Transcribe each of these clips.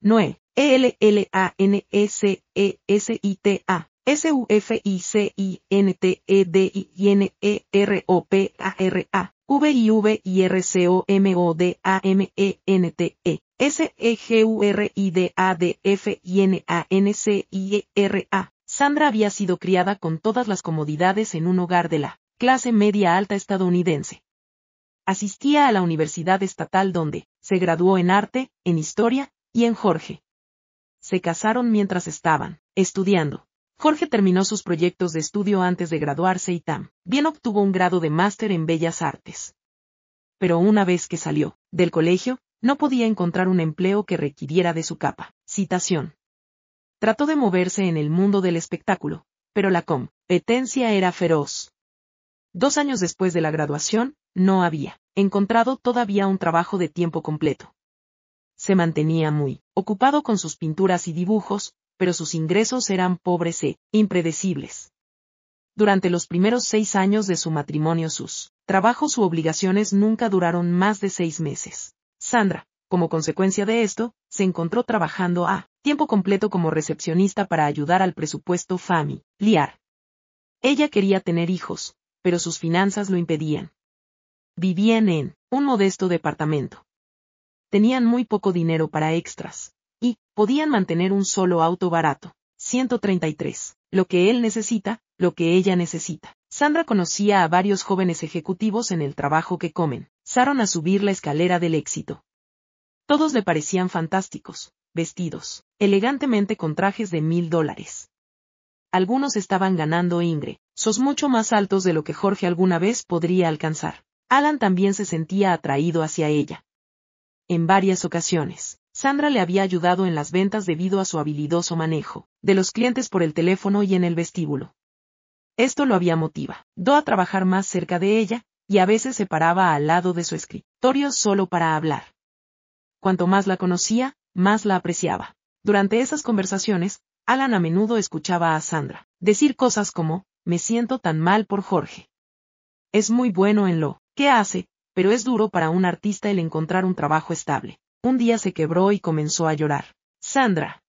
Noé, E-L-L-A-N-S-E-S-I-T-A, S-U-F-I-C-I-N-T-E-D-I-N-E-R-O-P-A-R-A, V-I-V-I-R-C-O-M-O-D-A-M-E-N-T-E, S-E-G-U-R-I-D-A-D-F-I-N-A-N-C-I-E-R-A. Sandra había sido criada con todas las comodidades en un hogar de la clase media alta estadounidense. Asistía a la Universidad Estatal donde se graduó en arte, en historia y en Jorge. Se casaron mientras estaban estudiando. Jorge terminó sus proyectos de estudio antes de graduarse y también obtuvo un grado de máster en Bellas Artes. Pero una vez que salió del colegio, no podía encontrar un empleo que requiriera de su capa. Citación. Trató de moverse en el mundo del espectáculo, pero la competencia era feroz. Dos años después de la graduación, no había encontrado todavía un trabajo de tiempo completo. Se mantenía muy ocupado con sus pinturas y dibujos, pero sus ingresos eran pobres e impredecibles. Durante los primeros seis años de su matrimonio sus trabajos u obligaciones nunca duraron más de seis meses. Sandra, como consecuencia de esto, se encontró trabajando a tiempo completo como recepcionista para ayudar al presupuesto familiar. Ella quería tener hijos, pero sus finanzas lo impedían. Vivían en un modesto departamento. Tenían muy poco dinero para extras, y podían mantener un solo auto barato. 133. Lo que él necesita, lo que ella necesita. Sandra conocía a varios jóvenes ejecutivos en el trabajo que comen. Saron a subir la escalera del éxito. Todos le parecían fantásticos, vestidos, elegantemente con trajes de mil dólares. Algunos estaban ganando ingre, sos mucho más altos de lo que Jorge alguna vez podría alcanzar. Alan también se sentía atraído hacia ella. En varias ocasiones, Sandra le había ayudado en las ventas debido a su habilidoso manejo, de los clientes por el teléfono y en el vestíbulo. Esto lo había motivado a trabajar más cerca de ella, y a veces se paraba al lado de su escritorio solo para hablar. Cuanto más la conocía, más la apreciaba. Durante esas conversaciones, Alan a menudo escuchaba a Sandra decir cosas como, me siento tan mal por Jorge. Es muy bueno en lo que hace, pero es duro para un artista el encontrar un trabajo estable. Un día se quebró y comenzó a llorar. Sandra.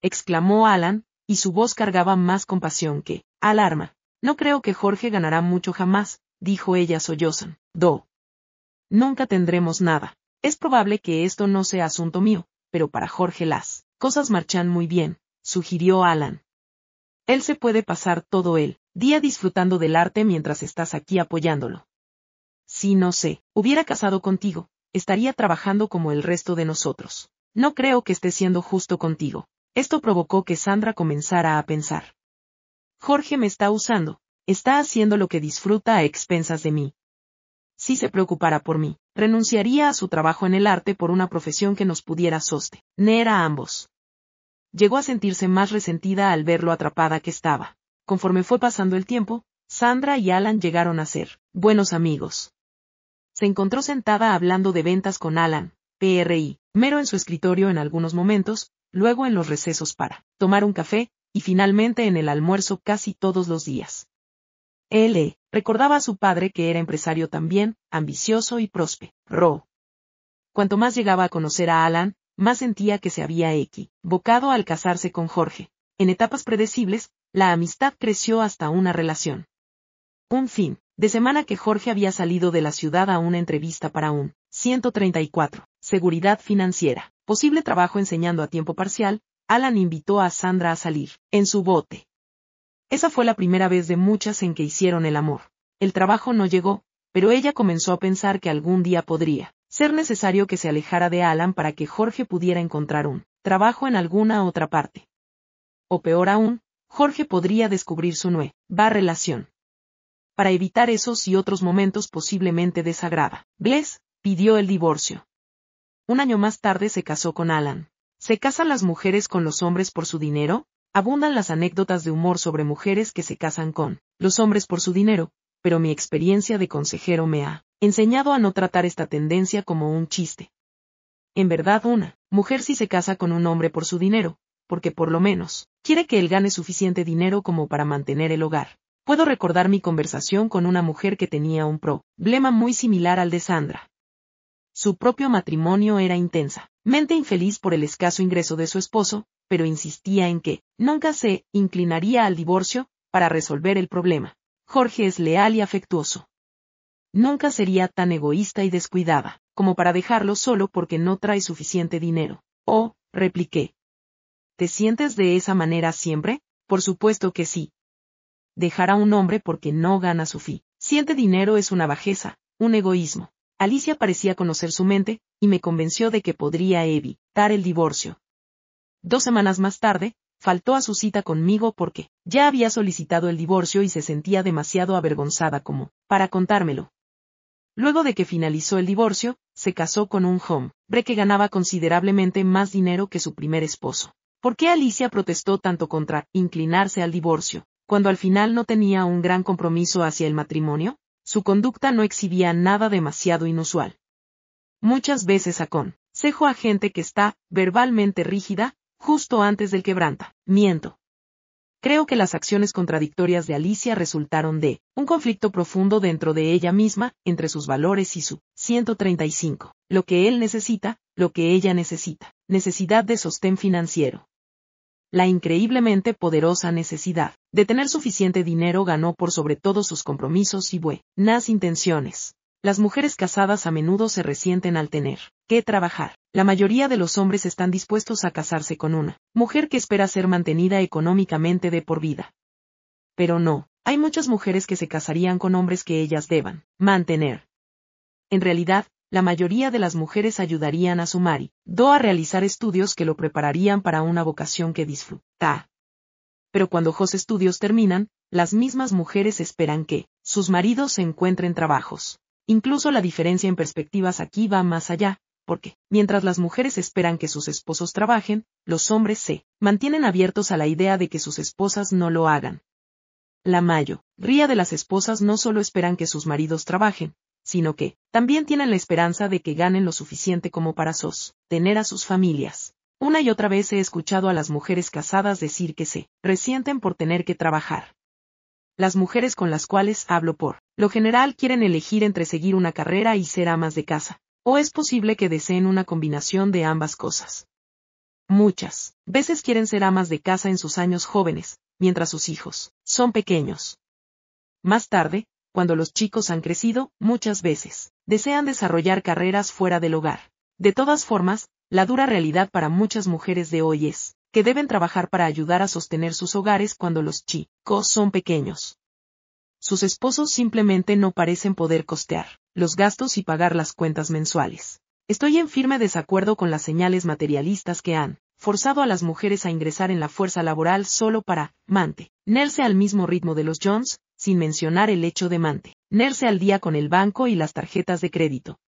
exclamó Alan, y su voz cargaba más compasión que alarma. No creo que Jorge ganará mucho jamás, dijo ella sollozan. Do. Nunca tendremos nada. Es probable que esto no sea asunto mío, pero para Jorge las cosas marchan muy bien, sugirió Alan. Él se puede pasar todo el día disfrutando del arte mientras estás aquí apoyándolo. Si no sé, hubiera casado contigo, estaría trabajando como el resto de nosotros. No creo que esté siendo justo contigo. Esto provocó que Sandra comenzara a pensar. Jorge me está usando, está haciendo lo que disfruta a expensas de mí. Si se preocupara por mí, renunciaría a su trabajo en el arte por una profesión que nos pudiera sostener a ambos. Llegó a sentirse más resentida al ver lo atrapada que estaba. Conforme fue pasando el tiempo, Sandra y Alan llegaron a ser buenos amigos. Se encontró sentada hablando de ventas con Alan, PRI, mero en su escritorio en algunos momentos, luego en los recesos para tomar un café, y finalmente en el almuerzo casi todos los días. Él recordaba a su padre que era empresario también, ambicioso y próspero. Cuanto más llegaba a conocer a Alan, más sentía que se había equivocado al casarse con Jorge. En etapas predecibles, la amistad creció hasta una relación. Un fin de semana que Jorge había salido de la ciudad a una entrevista para un 134, seguridad financiera, posible trabajo enseñando a tiempo parcial, Alan invitó a Sandra a salir, en su bote. Esa fue la primera vez de muchas en que hicieron el amor. El trabajo no llegó, pero ella comenzó a pensar que algún día podría ser necesario que se alejara de Alan para que Jorge pudiera encontrar un trabajo en alguna otra parte. O peor aún, Jorge podría descubrir su nueva relación. Para evitar esos y otros momentos posiblemente desagrada, Bless pidió el divorcio. Un año más tarde se casó con Alan. ¿Se casan las mujeres con los hombres por su dinero? Abundan las anécdotas de humor sobre mujeres que se casan con los hombres por su dinero, pero mi experiencia de consejero me ha enseñado a no tratar esta tendencia como un chiste. En verdad una mujer sí se casa con un hombre por su dinero, porque por lo menos quiere que él gane suficiente dinero como para mantener el hogar. Puedo recordar mi conversación con una mujer que tenía un problema muy similar al de Sandra. Su propio matrimonio era intensa, mente infeliz por el escaso ingreso de su esposo, pero insistía en que, nunca se, inclinaría al divorcio, para resolver el problema. Jorge es leal y afectuoso. Nunca sería tan egoísta y descuidada, como para dejarlo solo porque no trae suficiente dinero. Oh, repliqué. ¿Te sientes de esa manera siempre? Por supuesto que sí. Dejar a un hombre porque no gana su fi. Siente dinero es una bajeza, un egoísmo. Alicia parecía conocer su mente, y me convenció de que podría evitar el divorcio. Dos semanas más tarde, faltó a su cita conmigo porque ya había solicitado el divorcio y se sentía demasiado avergonzada como para contármelo. Luego de que finalizó el divorcio, se casó con un hombre que ganaba considerablemente más dinero que su primer esposo. ¿Por qué Alicia protestó tanto contra inclinarse al divorcio, cuando al final no tenía un gran compromiso hacia el matrimonio? Su conducta no exhibía nada demasiado inusual. Muchas veces aconsejo a gente que está verbalmente rígida, justo antes del quebranta. Miento. Creo que las acciones contradictorias de Alicia resultaron de un conflicto profundo dentro de ella misma, entre sus valores y su 135. Lo que él necesita, lo que ella necesita. Necesidad de sostén financiero. La increíblemente poderosa necesidad de tener suficiente dinero ganó por sobre todos sus compromisos y buenas intenciones. Las mujeres casadas a menudo se resienten al tener que trabajar. La mayoría de los hombres están dispuestos a casarse con una mujer que espera ser mantenida económicamente de por vida. Pero no, hay muchas mujeres que se casarían con hombres que ellas deban mantener. En realidad, la mayoría de las mujeres ayudarían a su do a realizar estudios que lo prepararían para una vocación que disfruta. Pero cuando los estudios terminan, las mismas mujeres esperan que sus maridos se encuentren trabajos Incluso la diferencia en perspectivas aquí va más allá, porque, mientras las mujeres esperan que sus esposos trabajen, los hombres se mantienen abiertos a la idea de que sus esposas no lo hagan. La mayo, ría de las esposas no solo esperan que sus maridos trabajen, sino que, también tienen la esperanza de que ganen lo suficiente como para sostener a sus familias. Una y otra vez he escuchado a las mujeres casadas decir que se resienten por tener que trabajar las mujeres con las cuales hablo por lo general quieren elegir entre seguir una carrera y ser amas de casa, o es posible que deseen una combinación de ambas cosas. Muchas veces quieren ser amas de casa en sus años jóvenes, mientras sus hijos son pequeños. Más tarde, cuando los chicos han crecido, muchas veces, desean desarrollar carreras fuera del hogar. De todas formas, la dura realidad para muchas mujeres de hoy es, que deben trabajar para ayudar a sostener sus hogares cuando los chicos son pequeños. Sus esposos simplemente no parecen poder costear los gastos y pagar las cuentas mensuales. Estoy en firme desacuerdo con las señales materialistas que han forzado a las mujeres a ingresar en la fuerza laboral solo para mantenerse al mismo ritmo de los Jones, sin mencionar el hecho de mantenerse al día con el banco y las tarjetas de crédito.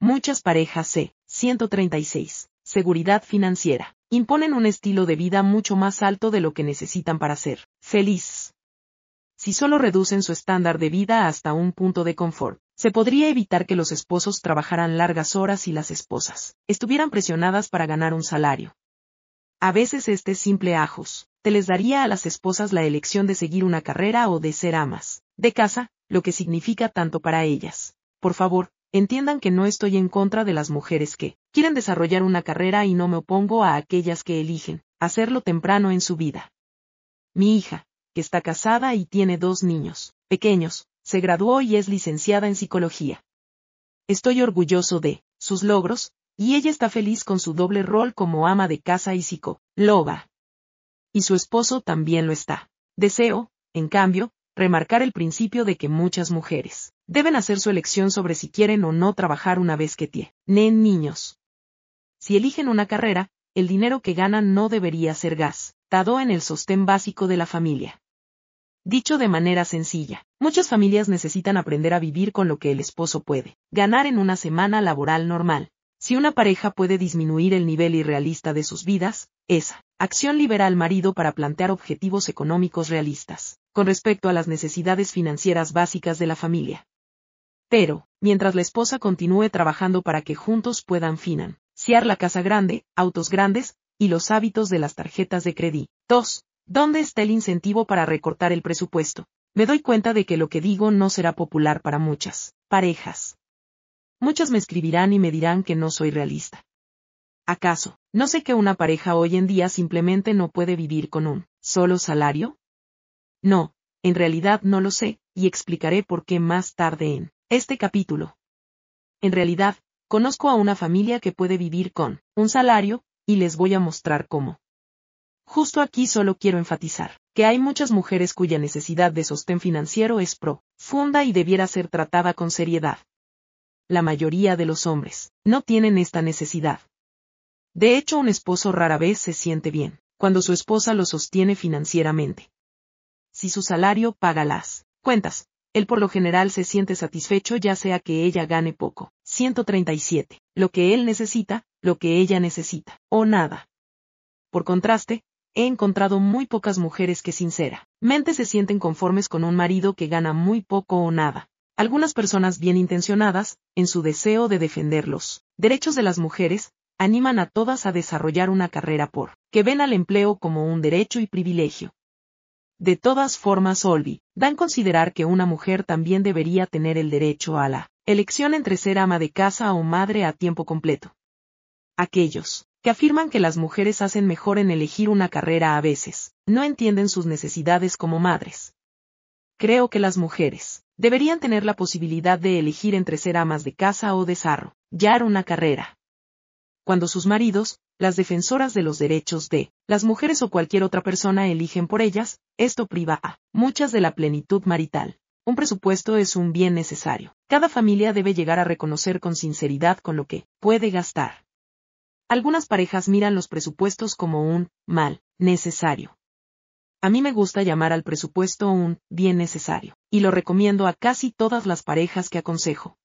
Muchas parejas C. 136. Seguridad financiera imponen un estilo de vida mucho más alto de lo que necesitan para ser feliz. Si solo reducen su estándar de vida hasta un punto de confort, se podría evitar que los esposos trabajaran largas horas y las esposas estuvieran presionadas para ganar un salario. A veces este simple ajos te les daría a las esposas la elección de seguir una carrera o de ser amas de casa, lo que significa tanto para ellas. Por favor, entiendan que no estoy en contra de las mujeres que quieren desarrollar una carrera y no me opongo a aquellas que eligen hacerlo temprano en su vida. Mi hija, que está casada y tiene dos niños pequeños, se graduó y es licenciada en psicología. Estoy orgulloso de sus logros, y ella está feliz con su doble rol como ama de casa y psicóloga. Y su esposo también lo está. Deseo, en cambio, remarcar el principio de que muchas mujeres deben hacer su elección sobre si quieren o no trabajar una vez que tienen niños. Si eligen una carrera, el dinero que ganan no debería ser gastado en el sostén básico de la familia. Dicho de manera sencilla, muchas familias necesitan aprender a vivir con lo que el esposo puede ganar en una semana laboral normal. Si una pareja puede disminuir el nivel irrealista de sus vidas, esa acción libera al marido para plantear objetivos económicos realistas con respecto a las necesidades financieras básicas de la familia. Pero, mientras la esposa continúe trabajando para que juntos puedan financiar la casa grande, autos grandes, y los hábitos de las tarjetas de crédito. 2. ¿Dónde está el incentivo para recortar el presupuesto? Me doy cuenta de que lo que digo no será popular para muchas parejas. Muchas me escribirán y me dirán que no soy realista. ¿Acaso, no sé que una pareja hoy en día simplemente no puede vivir con un solo salario? No, en realidad no lo sé, y explicaré por qué más tarde en este capítulo. En realidad, conozco a una familia que puede vivir con un salario, y les voy a mostrar cómo. Justo aquí solo quiero enfatizar que hay muchas mujeres cuya necesidad de sostén financiero es profunda y debiera ser tratada con seriedad. La mayoría de los hombres no tienen esta necesidad. De hecho, un esposo rara vez se siente bien cuando su esposa lo sostiene financieramente. Si su salario paga las cuentas, él por lo general se siente satisfecho ya sea que ella gane poco, 137, lo que él necesita, lo que ella necesita, o nada. Por contraste, he encontrado muy pocas mujeres que sinceramente se sienten conformes con un marido que gana muy poco o nada. Algunas personas bien intencionadas, en su deseo de defender los derechos de las mujeres, animan a todas a desarrollar una carrera por, que ven al empleo como un derecho y privilegio. De todas formas, Olvi, dan considerar que una mujer también debería tener el derecho a la elección entre ser ama de casa o madre a tiempo completo. Aquellos que afirman que las mujeres hacen mejor en elegir una carrera a veces, no entienden sus necesidades como madres. Creo que las mujeres deberían tener la posibilidad de elegir entre ser amas de casa o desarrollar una carrera. Cuando sus maridos, las defensoras de los derechos de las mujeres o cualquier otra persona eligen por ellas, esto priva a muchas de la plenitud marital. Un presupuesto es un bien necesario. Cada familia debe llegar a reconocer con sinceridad con lo que puede gastar. Algunas parejas miran los presupuestos como un mal necesario. A mí me gusta llamar al presupuesto un bien necesario, y lo recomiendo a casi todas las parejas que aconsejo.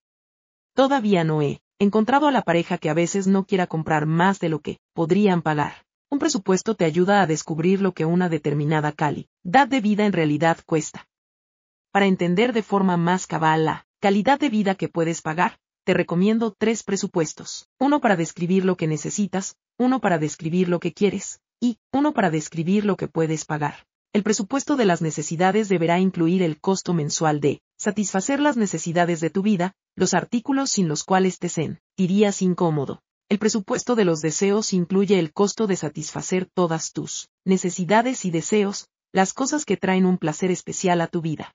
Todavía no he encontrado a la pareja que a veces no quiera comprar más de lo que podrían pagar. Un presupuesto te ayuda a descubrir lo que una determinada calidad de vida en realidad cuesta. Para entender de forma más cabal la calidad de vida que puedes pagar, te recomiendo tres presupuestos. Uno para describir lo que necesitas, uno para describir lo que quieres, y uno para describir lo que puedes pagar. El presupuesto de las necesidades deberá incluir el costo mensual de satisfacer las necesidades de tu vida, los artículos sin los cuales te sentirías incómodo. El presupuesto de los deseos incluye el costo de satisfacer todas tus necesidades y deseos, las cosas que traen un placer especial a tu vida.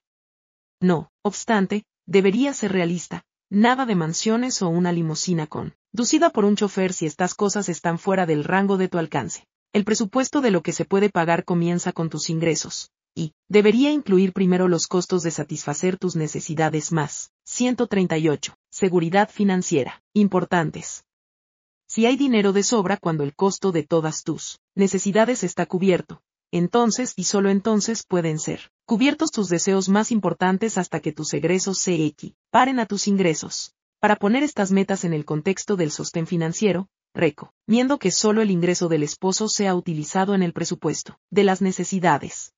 No, obstante, debería ser realista, Nada de mansiones o una limusina con, ducida por un chofer si estas cosas están fuera del rango de tu alcance. El presupuesto de lo que se puede pagar comienza con tus ingresos, y debería incluir primero los costos de satisfacer tus necesidades más. 138. Seguridad financiera. Importantes. Si hay dinero de sobra cuando el costo de todas tus necesidades está cubierto, entonces y solo entonces pueden ser cubiertos tus deseos más importantes hasta que tus egresos se equiparen a tus ingresos. Para poner estas metas en el contexto del sostén financiero, recomiendo que solo el ingreso del esposo sea utilizado en el presupuesto de las necesidades.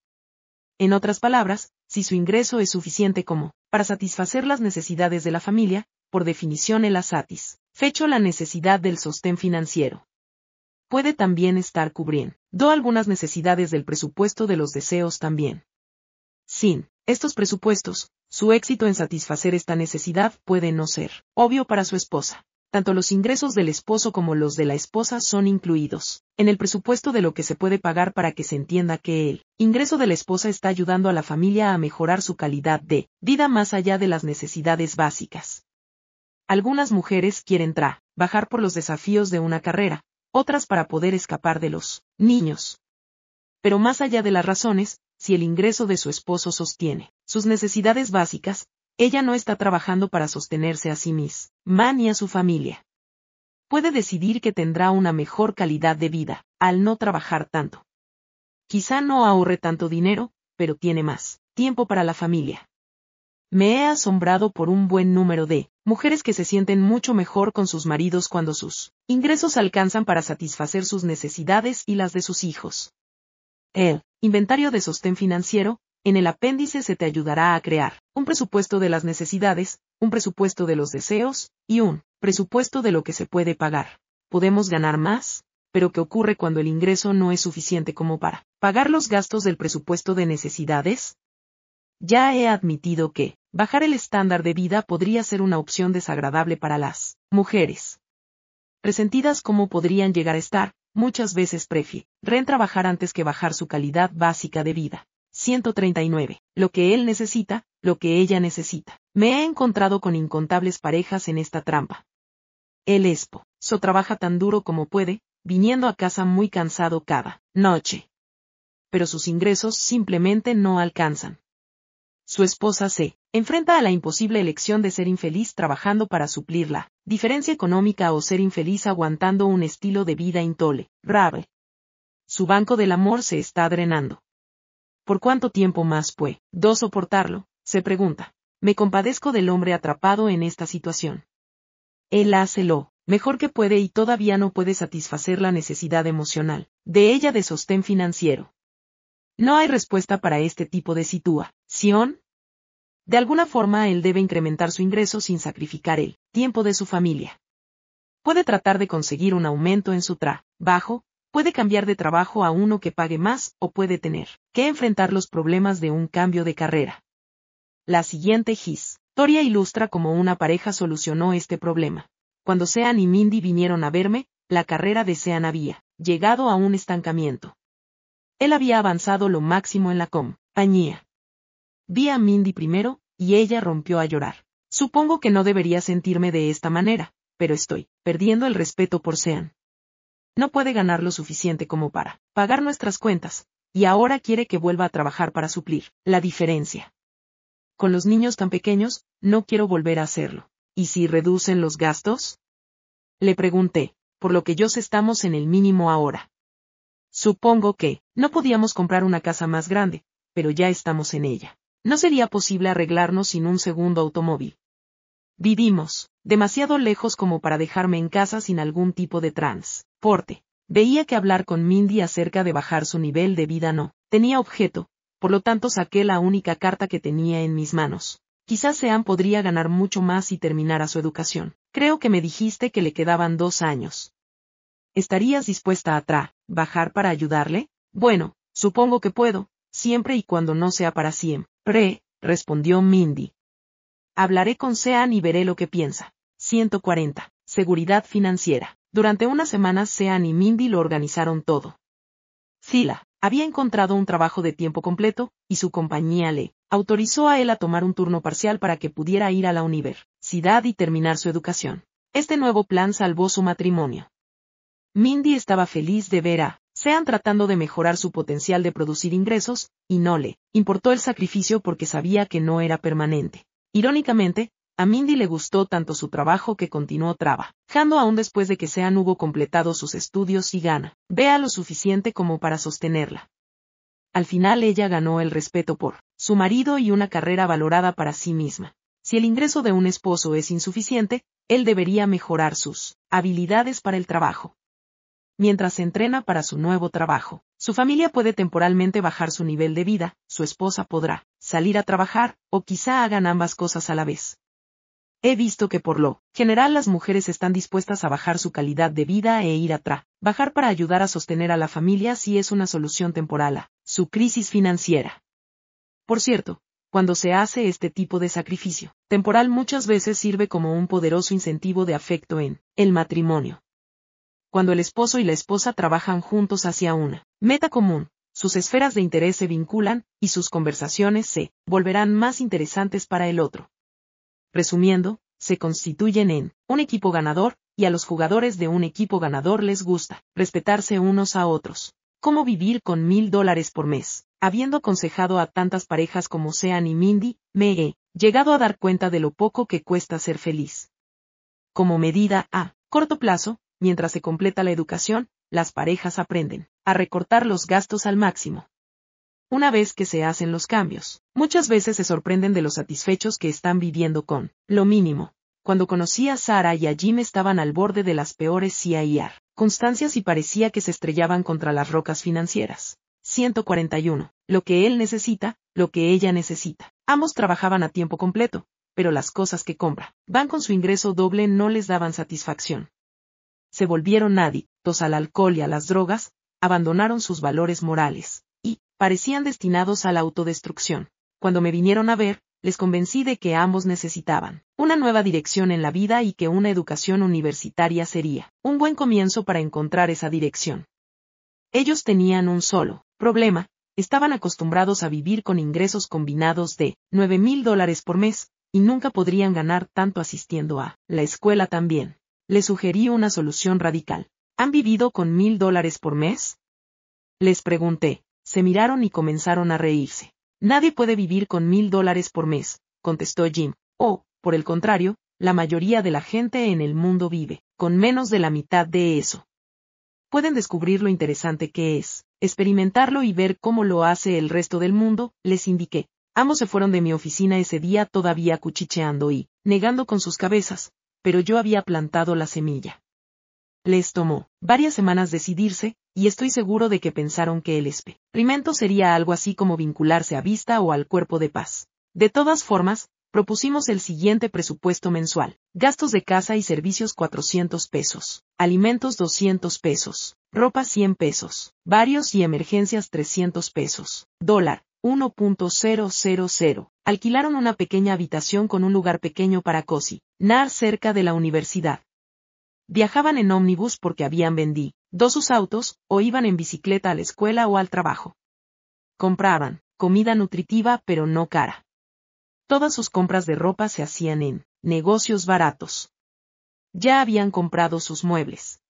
En otras palabras, si su ingreso es suficiente como para satisfacer las necesidades de la familia, por definición él ha satisfecho la necesidad del sostén financiero puede también estar cubriendo algunas necesidades del presupuesto de los deseos también. Sin estos presupuestos, su éxito en satisfacer esta necesidad puede no ser obvio para su esposa. Tanto los ingresos del esposo como los de la esposa son incluidos en el presupuesto de lo que se puede pagar para que se entienda que el ingreso de la esposa está ayudando a la familia a mejorar su calidad de vida más allá de las necesidades básicas. Algunas mujeres quieren trabajar por los desafíos de una carrera, otras para poder escapar de los niños. Pero más allá de las razones, si el ingreso de su esposo sostiene sus necesidades básicas, ella no está trabajando para sostenerse a sí misma ni a su familia. Puede decidir que tendrá una mejor calidad de vida, al no trabajar tanto. Quizá no ahorre tanto dinero, pero tiene más tiempo para la familia. Me he asombrado por un buen número de mujeres que se sienten mucho mejor con sus maridos cuando sus ingresos alcanzan para satisfacer sus necesidades y las de sus hijos. El inventario de sostén financiero, en el apéndice se te ayudará a crear un presupuesto de las necesidades, un presupuesto de los deseos, y un presupuesto de lo que se puede pagar. Podemos ganar más, pero ¿qué ocurre cuando el ingreso no es suficiente como para pagar los gastos del presupuesto de necesidades? Ya he admitido que, bajar el estándar de vida podría ser una opción desagradable para las mujeres. resentidas como podrían llegar a estar, muchas veces prefieren trabajar antes que bajar su calidad básica de vida. 139. Lo que él necesita, lo que ella necesita. Me he encontrado con incontables parejas en esta trampa. El espo, so trabaja tan duro como puede, viniendo a casa muy cansado cada noche. Pero sus ingresos simplemente no alcanzan. Su esposa se enfrenta a la imposible elección de ser infeliz trabajando para suplir la diferencia económica o ser infeliz aguantando un estilo de vida intolerable. Su banco del amor se está drenando. ¿Por cuánto tiempo más puede do soportarlo? se pregunta. Me compadezco del hombre atrapado en esta situación. Él hace lo mejor que puede y todavía no puede satisfacer la necesidad emocional de ella de sostén financiero. No hay respuesta para este tipo de situación. De alguna forma él debe incrementar su ingreso sin sacrificar el tiempo de su familia. Puede tratar de conseguir un aumento en su trabajo, puede cambiar de trabajo a uno que pague más o puede tener que enfrentar los problemas de un cambio de carrera. La siguiente historia ilustra cómo una pareja solucionó este problema. Cuando Sean y Mindy vinieron a verme, la carrera de Sean había llegado a un estancamiento. Él había avanzado lo máximo en la compañía. Vi a Mindy primero, y ella rompió a llorar. Supongo que no debería sentirme de esta manera, pero estoy perdiendo el respeto por Sean no puede ganar lo suficiente como para pagar nuestras cuentas, y ahora quiere que vuelva a trabajar para suplir la diferencia. Con los niños tan pequeños, no quiero volver a hacerlo. ¿Y si reducen los gastos? Le pregunté, por lo que yo estamos en el mínimo ahora. Supongo que, no podíamos comprar una casa más grande, pero ya estamos en ella. No sería posible arreglarnos sin un segundo automóvil. Vivimos, demasiado lejos como para dejarme en casa sin algún tipo de transporte. Veía que hablar con Mindy acerca de bajar su nivel de vida no tenía objeto, por lo tanto saqué la única carta que tenía en mis manos. Quizás Sean podría ganar mucho más si terminara su educación. Creo que me dijiste que le quedaban dos años. ¿Estarías dispuesta a trabajar para ayudarle? Bueno, supongo que puedo, siempre y cuando no sea para siempre, respondió Mindy. Hablaré con Sean y veré lo que piensa. 140. Seguridad financiera. Durante unas semanas Sean y Mindy lo organizaron todo. Zila había encontrado un trabajo de tiempo completo, y su compañía le autorizó a él a tomar un turno parcial para que pudiera ir a la universidad y terminar su educación. Este nuevo plan salvó su matrimonio. Mindy estaba feliz de ver a Sean tratando de mejorar su potencial de producir ingresos, y no le importó el sacrificio porque sabía que no era permanente. Irónicamente, a Mindy le gustó tanto su trabajo que continuó trabajando aún después de que Sean hubo completado sus estudios y gana. Vea lo suficiente como para sostenerla. Al final ella ganó el respeto por su marido y una carrera valorada para sí misma. Si el ingreso de un esposo es insuficiente, él debería mejorar sus habilidades para el trabajo. Mientras se entrena para su nuevo trabajo, su familia puede temporalmente bajar su nivel de vida, su esposa podrá salir a trabajar, o quizá hagan ambas cosas a la vez. He visto que por lo general las mujeres están dispuestas a bajar su calidad de vida e ir atrás, bajar para ayudar a sostener a la familia si es una solución temporal a su crisis financiera. Por cierto, cuando se hace este tipo de sacrificio, temporal muchas veces sirve como un poderoso incentivo de afecto en el matrimonio cuando el esposo y la esposa trabajan juntos hacia una meta común, sus esferas de interés se vinculan, y sus conversaciones se volverán más interesantes para el otro. Resumiendo, se constituyen en un equipo ganador, y a los jugadores de un equipo ganador les gusta respetarse unos a otros. ¿Cómo vivir con mil dólares por mes? Habiendo aconsejado a tantas parejas como Sean y Mindy, me he llegado a dar cuenta de lo poco que cuesta ser feliz. Como medida a corto plazo, mientras se completa la educación, las parejas aprenden a recortar los gastos al máximo. Una vez que se hacen los cambios, muchas veces se sorprenden de los satisfechos que están viviendo con lo mínimo. Cuando conocí a Sara y a Jim estaban al borde de las peores CIR, constancias y parecía que se estrellaban contra las rocas financieras. 141. Lo que él necesita, lo que ella necesita. Ambos trabajaban a tiempo completo, pero las cosas que compra, van con su ingreso doble no les daban satisfacción se volvieron adictos al alcohol y a las drogas, abandonaron sus valores morales, parecían destinados a la autodestrucción. Cuando me vinieron a ver, les convencí de que ambos necesitaban una nueva dirección en la vida y que una educación universitaria sería un buen comienzo para encontrar esa dirección. Ellos tenían un solo problema, estaban acostumbrados a vivir con ingresos combinados de 9 mil dólares por mes, y nunca podrían ganar tanto asistiendo a la escuela también. Les sugerí una solución radical. ¿Han vivido con mil dólares por mes? Les pregunté. Se miraron y comenzaron a reírse. Nadie puede vivir con mil dólares por mes, contestó Jim. O, por el contrario, la mayoría de la gente en el mundo vive, con menos de la mitad de eso. Pueden descubrir lo interesante que es, experimentarlo y ver cómo lo hace el resto del mundo, les indiqué. Ambos se fueron de mi oficina ese día todavía cuchicheando y, negando con sus cabezas, pero yo había plantado la semilla. Les tomó varias semanas decidirse, y estoy seguro de que pensaron que el experimento sería algo así como vincularse a Vista o al Cuerpo de Paz. De todas formas, propusimos el siguiente presupuesto mensual. Gastos de casa y servicios 400 pesos, alimentos 200 pesos, ropa 100 pesos, varios y emergencias 300 pesos, dólar 1.000. Alquilaron una pequeña habitación con un lugar pequeño para Cosi, Nar cerca de la universidad. Viajaban en ómnibus porque habían vendido dos sus autos, o iban en bicicleta a la escuela o al trabajo. Compraban comida nutritiva pero no cara. Todas sus compras de ropa se hacían en negocios baratos. Ya habían comprado sus muebles.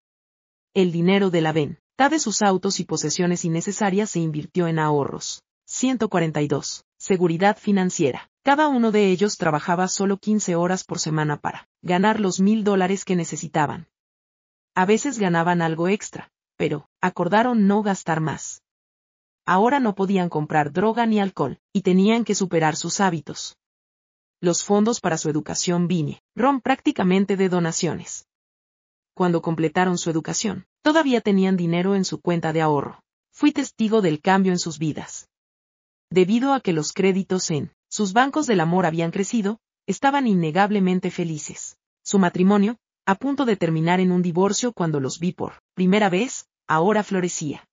El dinero de la venta de sus autos y posesiones innecesarias se invirtió en ahorros. 142. Seguridad financiera. Cada uno de ellos trabajaba solo 15 horas por semana para ganar los mil dólares que necesitaban. A veces ganaban algo extra, pero acordaron no gastar más. Ahora no podían comprar droga ni alcohol, y tenían que superar sus hábitos los fondos para su educación ron prácticamente de donaciones. Cuando completaron su educación, todavía tenían dinero en su cuenta de ahorro. Fui testigo del cambio en sus vidas. Debido a que los créditos en sus bancos del amor habían crecido, estaban innegablemente felices. Su matrimonio, a punto de terminar en un divorcio cuando los vi por primera vez, ahora florecía.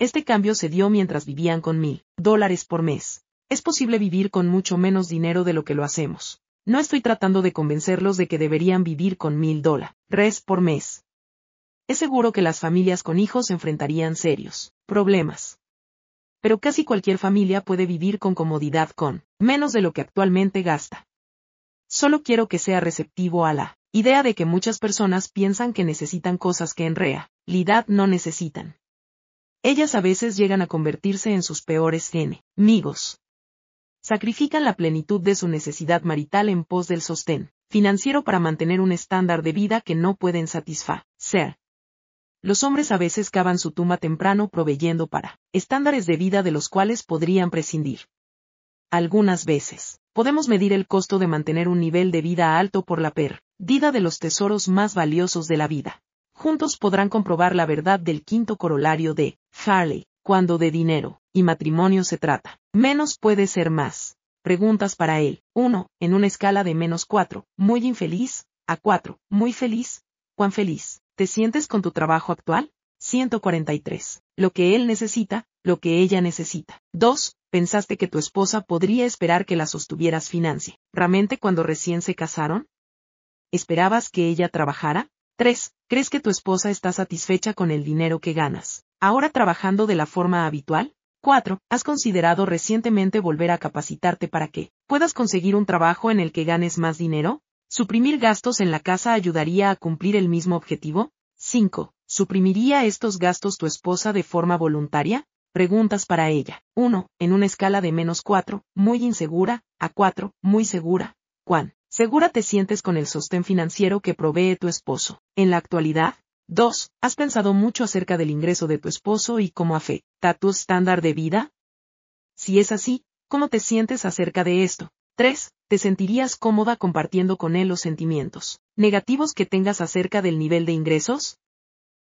Este cambio se dio mientras vivían con mil dólares por mes. Es posible vivir con mucho menos dinero de lo que lo hacemos. No estoy tratando de convencerlos de que deberían vivir con mil dólares por mes. Es seguro que las familias con hijos enfrentarían serios problemas. Pero casi cualquier familia puede vivir con comodidad con menos de lo que actualmente gasta. Solo quiero que sea receptivo a la idea de que muchas personas piensan que necesitan cosas que en realidad no necesitan. Ellas a veces llegan a convertirse en sus peores enemigos sacrifican la plenitud de su necesidad marital en pos del sostén financiero para mantener un estándar de vida que no pueden satisfacer. Los hombres a veces cavan su tumba temprano proveyendo para estándares de vida de los cuales podrían prescindir. Algunas veces, podemos medir el costo de mantener un nivel de vida alto por la pérdida de los tesoros más valiosos de la vida. Juntos podrán comprobar la verdad del quinto corolario de Farley, cuando de dinero y matrimonio se trata. Menos puede ser más. Preguntas para él. 1. En una escala de menos 4, muy infeliz, a 4, muy feliz, ¿cuán feliz? ¿Te sientes con tu trabajo actual? 143. Lo que él necesita, lo que ella necesita. 2. ¿Pensaste que tu esposa podría esperar que la sostuvieras ¿Realmente cuando recién se casaron? ¿Esperabas que ella trabajara? 3. ¿Crees que tu esposa está satisfecha con el dinero que ganas? ¿Ahora trabajando de la forma habitual? 4. ¿Has considerado recientemente volver a capacitarte para que puedas conseguir un trabajo en el que ganes más dinero? ¿Suprimir gastos en la casa ayudaría a cumplir el mismo objetivo? 5. ¿Suprimiría estos gastos tu esposa de forma voluntaria? Preguntas para ella. 1. En una escala de menos 4, muy insegura, a 4, muy segura. ¿Cuán segura te sientes con el sostén financiero que provee tu esposo? En la actualidad, 2. ¿Has pensado mucho acerca del ingreso de tu esposo y cómo afecta tu estándar de vida? Si es así, ¿cómo te sientes acerca de esto? 3. ¿Te sentirías cómoda compartiendo con él los sentimientos negativos que tengas acerca del nivel de ingresos?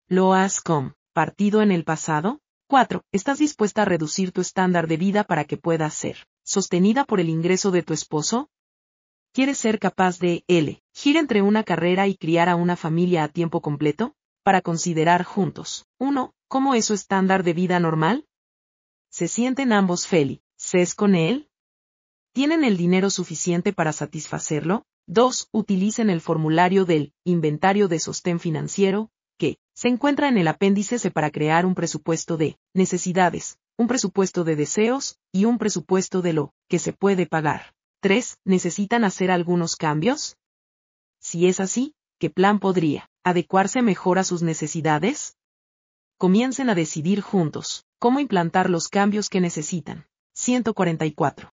¿Lo has compartido en el pasado? 4. ¿Estás dispuesta a reducir tu estándar de vida para que puedas ser sostenida por el ingreso de tu esposo? ¿Quieres ser capaz de, elegir entre una carrera y criar a una familia a tiempo completo? para considerar juntos. 1. ¿Cómo es su estándar de vida normal? ¿Se sienten ambos felices con él? ¿Tienen el dinero suficiente para satisfacerlo? 2. Utilicen el formulario del Inventario de Sostén Financiero, que se encuentra en el apéndice C para crear un presupuesto de necesidades, un presupuesto de deseos y un presupuesto de lo que se puede pagar. 3. ¿Necesitan hacer algunos cambios? Si es así, ¿qué plan podría adecuarse mejor a sus necesidades? Comiencen a decidir juntos cómo implantar los cambios que necesitan. 144.